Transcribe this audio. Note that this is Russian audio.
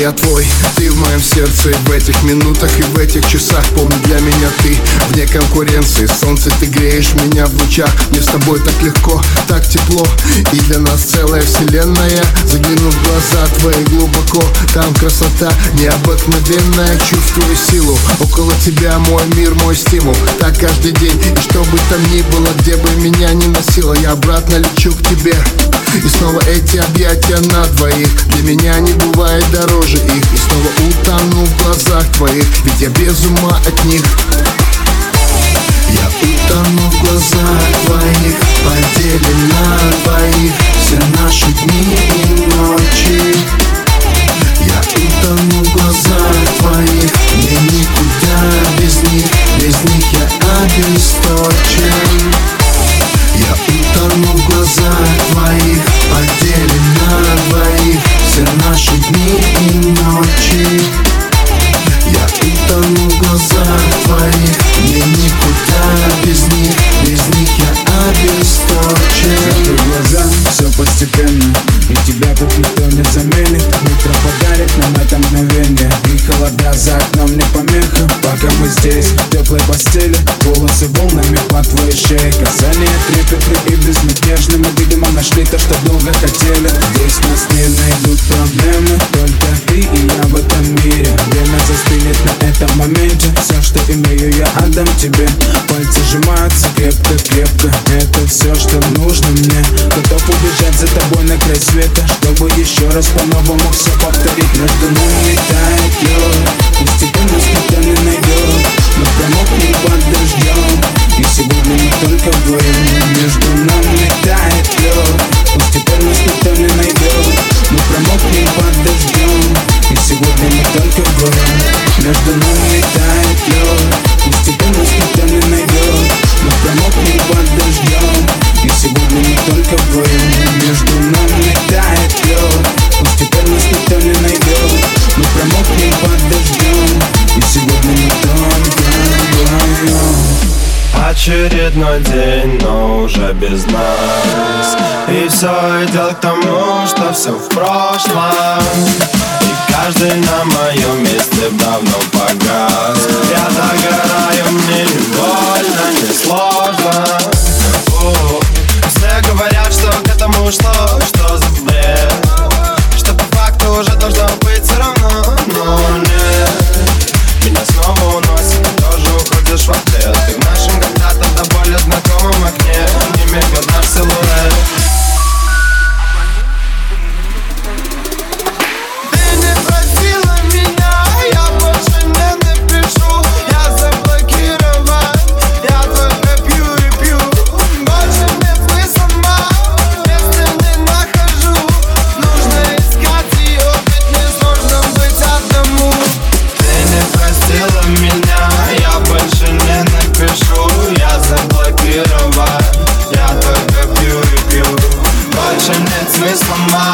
я твой Ты в моем сердце. В этих минутах и в этих часах. Помни, для меня ты вне конкуренции. Солнце, ты греешь меня в лучах. Мне с тобой так легко, так тепло. И для нас целая вселенная. Загляну в глаза твои глубоко. Там красота необыкновенная. Чувствую силу. Около тебя мой мир, мой стимул. Так каждый день. И что бы там ни было, где бы меня ни носило Я обратно лечу к тебе снова эти объятия на двоих. Для меня не бывает дороже их. И снова утону в глазах твоих Ведь я без ума от них. Я утону в глазах твоих Поделим на двоих. Все наши дни и ночи. Я утону в глазах твоих Мне никуда без них. Без них я обесточен за окном не помеха Пока мы здесь, в теплой постели Волосы волнами по твоей шее. Касания трепетны и безмятежны Мы, видимо, нашли то, что долго хотели. Здесь нас не найдут проблемы Только ты и я в этом мире. Время застынет на этом моменте. Все, что имею, я отдам тебе. Пальцы сжимаются крепко-крепко Это все, что нужно мне. Готов убежать за тобой на край света Чтобы еще раз по-новому все повторить. Между нами тает лед Постепенно никто не найдет под дождем И сегодня мы только вдвоем Между нами тает лед. Постепенно никто не найдет под дождем И сегодня мы только вдвоем Между нами Очередной день, но уже без нас. И все идет к тому, что все в прошлом. И каждый на моем месте давно погас. Я Somebody.